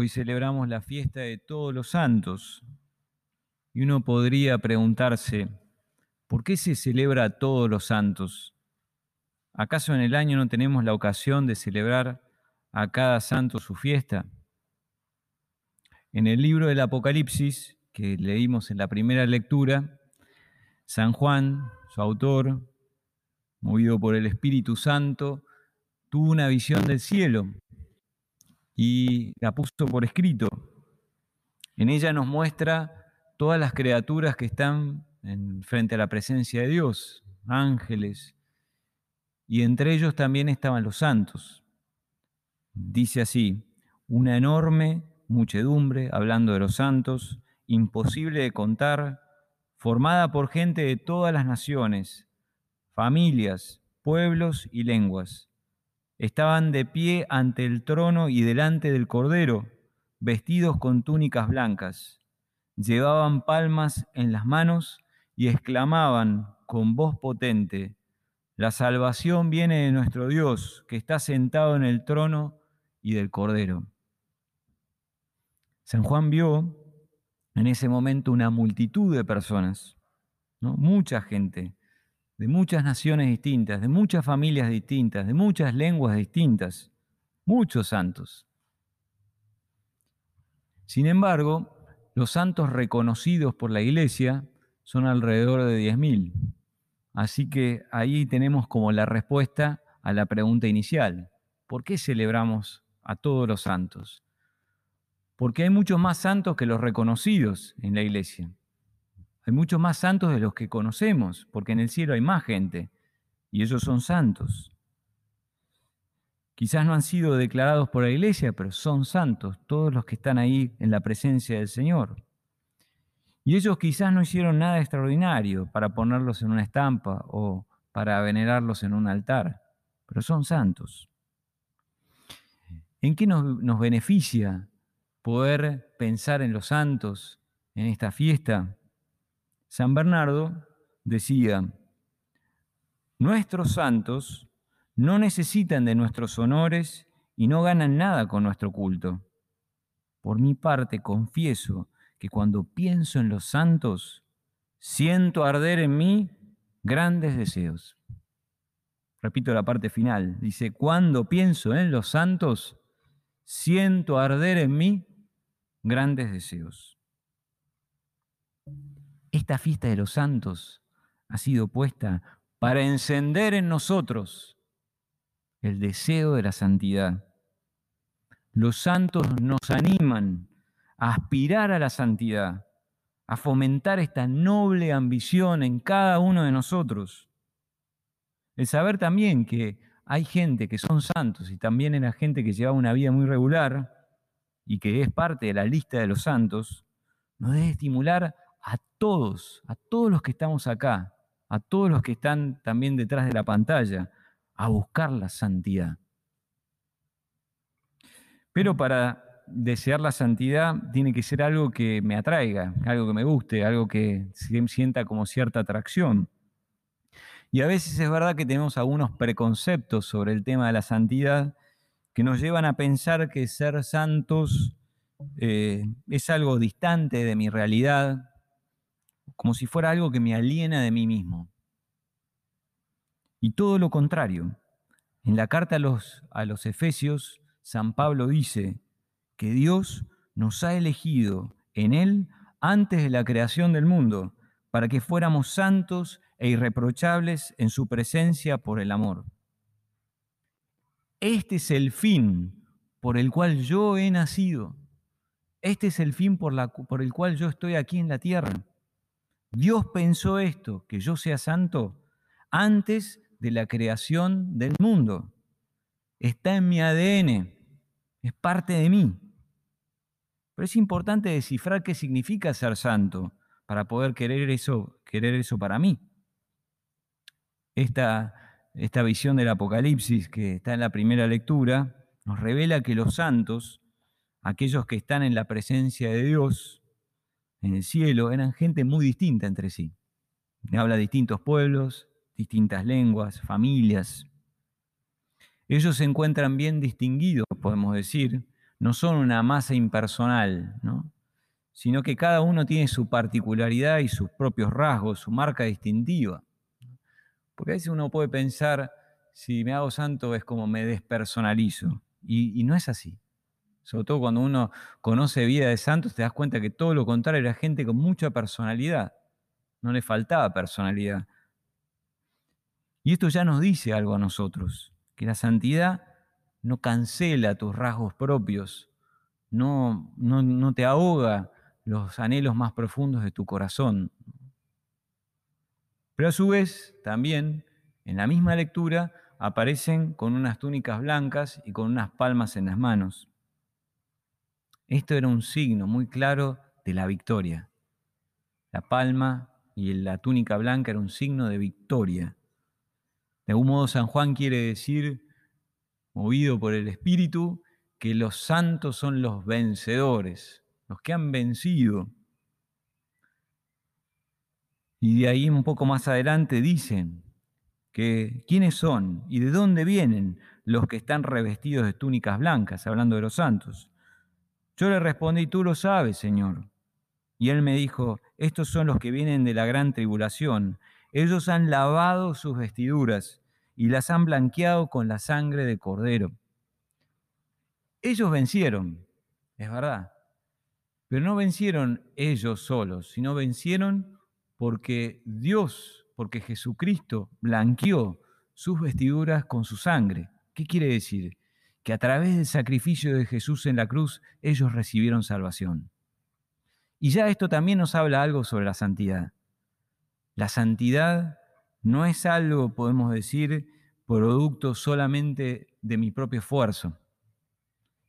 Hoy celebramos la fiesta de todos los santos y uno podría preguntarse, ¿por qué se celebra a todos los santos? ¿Acaso en el año no tenemos la ocasión de celebrar a cada santo su fiesta? En el libro del Apocalipsis, que leímos en la primera lectura, San Juan, su autor, movido por el Espíritu Santo, tuvo una visión del cielo y la puso por escrito. En ella nos muestra todas las criaturas que están en, frente a la presencia de Dios, ángeles, y entre ellos también estaban los santos. Dice así, una enorme muchedumbre, hablando de los santos, imposible de contar, formada por gente de todas las naciones, familias, pueblos y lenguas Estaban de pie ante el trono y delante del Cordero, vestidos con túnicas blancas. Llevaban palmas en las manos y exclamaban con voz potente, La salvación viene de nuestro Dios, que está sentado en el trono y del Cordero. San Juan vio en ese momento una multitud de personas, ¿no? mucha gente, de muchas naciones distintas, de muchas familias distintas, de muchas lenguas distintas, muchos santos. Sin embargo, los santos reconocidos por la iglesia son alrededor de 10.000. Así que ahí tenemos como la respuesta a la pregunta inicial. ¿Por qué celebramos a todos los santos? Porque hay muchos más santos que los reconocidos en la iglesia. Hay muchos más santos de los que conocemos, porque en el cielo hay más gente, y ellos son santos. Quizás no han sido declarados por la iglesia, pero son santos, todos los que están ahí en la presencia del Señor. Y ellos quizás no hicieron nada extraordinario para ponerlos en una estampa o para venerarlos en un altar, pero son santos. ¿En qué nos, nos beneficia poder pensar en los santos en esta fiesta? San Bernardo decía, nuestros santos no necesitan de nuestros honores y no ganan nada con nuestro culto. Por mi parte, confieso que cuando pienso en los santos, siento arder en mí grandes deseos. Repito la parte final. Dice, cuando pienso en los santos, siento arder en mí grandes deseos. Esta fiesta de los santos ha sido puesta para encender en nosotros el deseo de la santidad. Los santos nos animan a aspirar a la santidad, a fomentar esta noble ambición en cada uno de nosotros. El saber también que hay gente que son santos y también era gente que llevaba una vida muy regular y que es parte de la lista de los santos, nos debe estimular a todos, a todos los que estamos acá, a todos los que están también detrás de la pantalla, a buscar la santidad. Pero para desear la santidad tiene que ser algo que me atraiga, algo que me guste, algo que sienta como cierta atracción. Y a veces es verdad que tenemos algunos preconceptos sobre el tema de la santidad que nos llevan a pensar que ser santos eh, es algo distante de mi realidad, como si fuera algo que me aliena de mí mismo. Y todo lo contrario. En la carta a los, a los Efesios, San Pablo dice que Dios nos ha elegido en Él antes de la creación del mundo, para que fuéramos santos e irreprochables en su presencia por el amor. Este es el fin por el cual yo he nacido. Este es el fin por, la, por el cual yo estoy aquí en la tierra. Dios pensó esto, que yo sea santo, antes de la creación del mundo. Está en mi ADN, es parte de mí. Pero es importante descifrar qué significa ser santo para poder querer eso, querer eso para mí. Esta, esta visión del Apocalipsis que está en la primera lectura nos revela que los santos, aquellos que están en la presencia de Dios, en el cielo eran gente muy distinta entre sí. Habla de distintos pueblos, distintas lenguas, familias. Ellos se encuentran bien distinguidos, podemos decir, no son una masa impersonal, ¿no? sino que cada uno tiene su particularidad y sus propios rasgos, su marca distintiva. Porque a veces uno puede pensar, si me hago santo es como me despersonalizo, y no es así. Sobre todo cuando uno conoce vida de santos, te das cuenta que todo lo contrario era gente con mucha personalidad. No le faltaba personalidad. Y esto ya nos dice algo a nosotros, que la santidad no cancela tus rasgos propios, no, no, no te ahoga los anhelos más profundos de tu corazón. Pero a su vez, también, en la misma lectura, aparecen con unas túnicas blancas y con unas palmas en las manos. Esto era un signo muy claro de la victoria. La palma y la túnica blanca era un signo de victoria. De algún modo San Juan quiere decir, movido por el Espíritu, que los santos son los vencedores, los que han vencido. Y de ahí un poco más adelante dicen que quiénes son y de dónde vienen los que están revestidos de túnicas blancas, hablando de los santos. Yo le respondí, tú lo sabes, Señor. Y él me dijo, estos son los que vienen de la gran tribulación. Ellos han lavado sus vestiduras y las han blanqueado con la sangre de cordero. Ellos vencieron, es verdad, pero no vencieron ellos solos, sino vencieron porque Dios, porque Jesucristo blanqueó sus vestiduras con su sangre. ¿Qué quiere decir? Que a través del sacrificio de Jesús en la cruz ellos recibieron salvación. Y ya esto también nos habla algo sobre la santidad. La santidad no es algo, podemos decir, producto solamente de mi propio esfuerzo,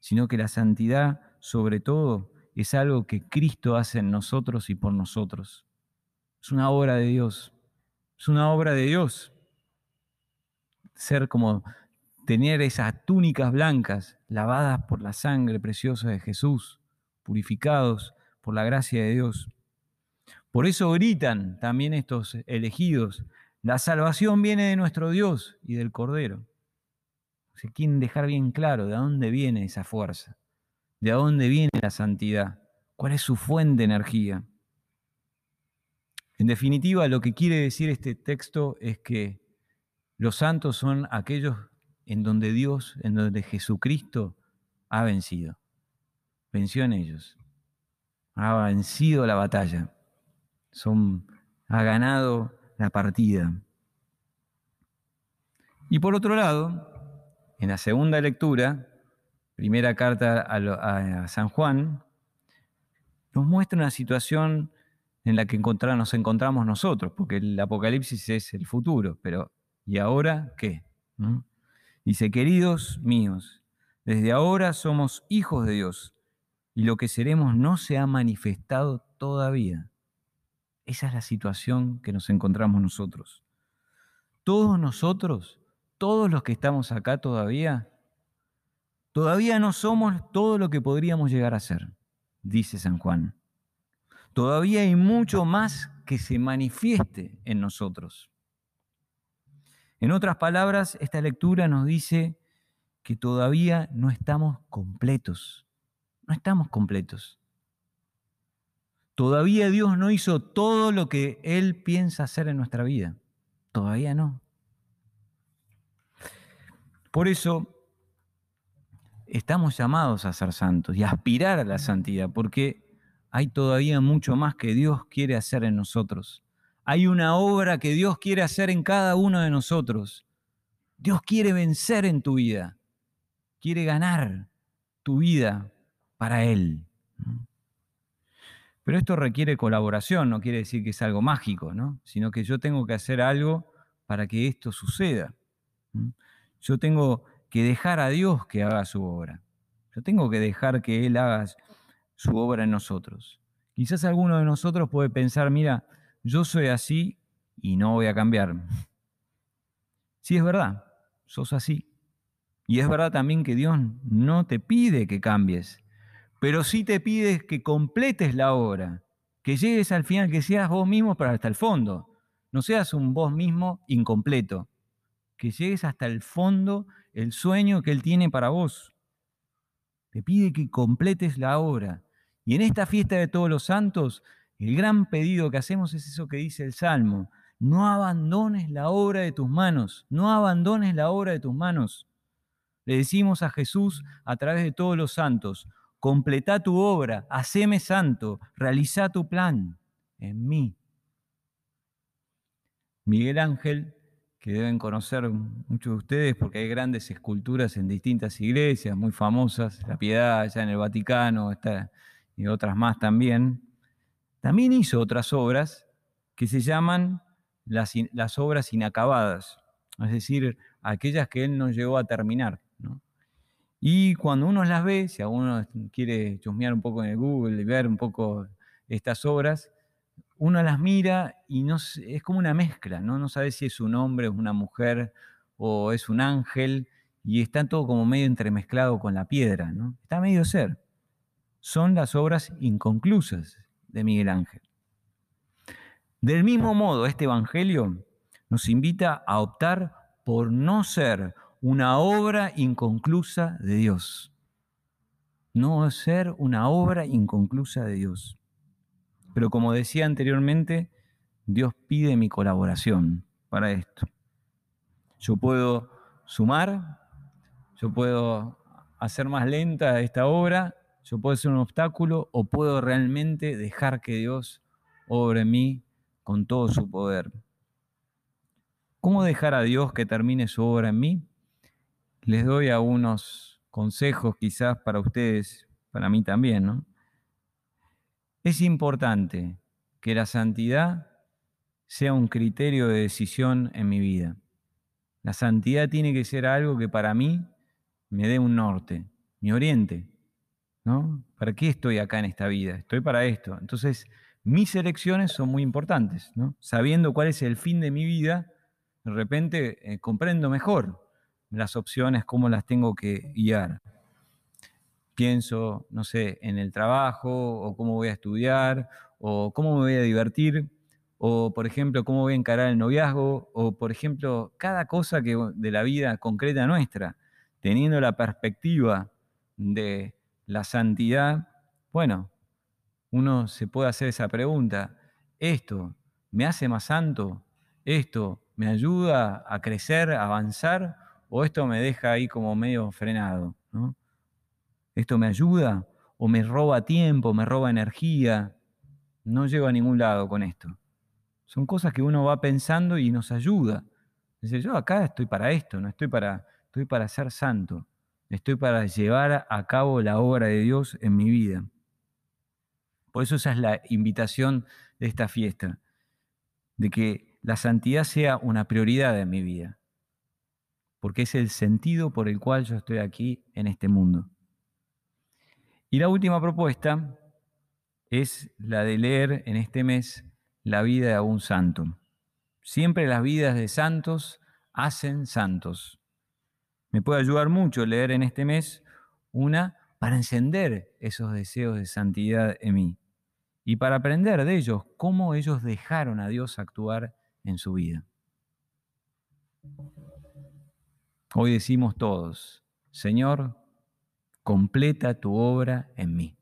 sino que la santidad, sobre todo, es algo que Cristo hace en nosotros y por nosotros. Es una obra de Dios. Es una obra de Dios. Ser como tener esas túnicas blancas lavadas por la sangre preciosa de Jesús, purificados por la gracia de Dios. Por eso gritan también estos elegidos, la salvación viene de nuestro Dios y del Cordero. Se quieren dejar bien claro de dónde viene esa fuerza. ¿De dónde viene la santidad? ¿Cuál es su fuente de energía? En definitiva, lo que quiere decir este texto es que los santos son aquellos en donde Dios, en donde Jesucristo ha vencido. Venció en ellos. Ha vencido la batalla. Ha ganado la partida. Y por otro lado, en la segunda lectura, primera carta a, San Juan, nos muestra una situación en la que nos encontramos nosotros, porque el Apocalipsis es el futuro, pero ¿y ahora qué? Dice, queridos míos, desde ahora somos hijos de Dios y lo que seremos no se ha manifestado todavía. Esa es la situación que nos encontramos nosotros. Todos nosotros, todos los que estamos acá todavía, Todavía no somos todo lo que podríamos llegar a ser, dice San Juan. Todavía hay mucho más que se manifieste en nosotros. En otras palabras, esta lectura nos dice que todavía no estamos completos. No estamos completos. Todavía Dios no hizo todo lo que Él piensa hacer en nuestra vida. Todavía no. Por eso estamos llamados a ser santos y a aspirar a la santidad, porque hay todavía mucho más que Dios quiere hacer en nosotros. Hay una obra que Dios quiere hacer en cada uno de nosotros. Dios quiere vencer en tu vida, quiere ganar tu vida para Él. Pero esto requiere colaboración, no quiere decir que es algo mágico, ¿no? sino que yo tengo que hacer algo para que esto suceda. Yo tengo que dejar a Dios que haga su obra. Yo tengo que dejar que Él haga su obra en nosotros. Quizás alguno de nosotros puede pensar, mira, yo soy así y no voy a cambiar. Sí, es verdad, sos así. Y es verdad también que Dios no te pide que cambies, pero sí te pide que completes la obra, que llegues al final, que seas vos mismo para hasta el fondo. No seas un vos mismo incompleto, que llegues hasta el fondo el sueño que Él tiene para vos. te pide que completes la obra. Y en esta fiesta de todos los santos, el gran pedido que hacemos es eso que dice el Salmo. No abandones la obra de tus manos, no abandones la obra de tus manos. Le decimos a Jesús a través de todos los santos, completa tu obra, haceme santo, realiza tu plan en mí. Miguel Ángel, que deben conocer muchos de ustedes porque hay grandes esculturas en distintas iglesias muy famosas, La Piedad allá en el Vaticano y otras más también, también hizo otras obras que se llaman las, obras inacabadas, es decir, aquellas que él no llegó a terminar. Y cuando uno las ve, si alguno quiere chusmear un poco en el Google y ver un poco estas obras, uno las mira y no, es como una mezcla, ¿no? No sabe si es un hombre, es una mujer o es un ángel, y está todo como medio entremezclado con la piedra, ¿no? Está medio ser. Son las obras inconclusas de Miguel Ángel. Del mismo modo, este Evangelio nos invita a optar por no ser una obra inconclusa de Dios. No ser una obra inconclusa de Dios. Pero como decía anteriormente, Dios pide mi colaboración para esto. Yo puedo sumar, yo puedo hacer más lenta esta obra, yo puedo ser un obstáculo o puedo realmente dejar que Dios obre en mí con todo su poder. ¿Cómo dejar a Dios que termine su obra en mí? Les doy algunos consejos quizás para ustedes, para mí también. Es importante que la santidad sea un criterio de decisión en mi vida. La santidad tiene que ser algo que para mí me dé un norte, me oriente. ¿No? ¿Para qué estoy acá en esta vida? Estoy para esto. Entonces, mis elecciones son muy importantes. Sabiendo cuál es el fin de mi vida, de repente eh, comprendo mejor las opciones, cómo las tengo que guiar. Pienso, no sé, en el trabajo, o cómo voy a estudiar, o cómo me voy a divertir, o por ejemplo, cómo voy a encarar el noviazgo, o por ejemplo, cada cosa que, de la vida concreta nuestra, teniendo la perspectiva de la santidad, bueno, uno se puede hacer esa pregunta, ¿esto me hace más santo? ¿Esto me ayuda a crecer, a avanzar? ¿O esto me deja ahí como medio frenado? ¿Esto me ayuda? ¿O me roba tiempo, me roba energía? No llego a ningún lado con esto. Son cosas que uno va pensando y nos ayuda. Dice, yo acá estoy para esto, no estoy para, estoy para ser santo. Estoy para llevar a cabo la obra de Dios en mi vida. Por eso esa es la invitación de esta fiesta, de que la santidad sea una prioridad en mi vida, porque es el sentido por el cual yo estoy aquí en este mundo. Y la última propuesta es la de leer en este mes la vida de un santo. Siempre las vidas de santos hacen santos. Me puede ayudar mucho leer en este mes una para encender esos deseos de santidad en mí y para aprender de ellos cómo ellos dejaron a Dios actuar en su vida. Hoy decimos todos, Señor, completa tu obra en mí.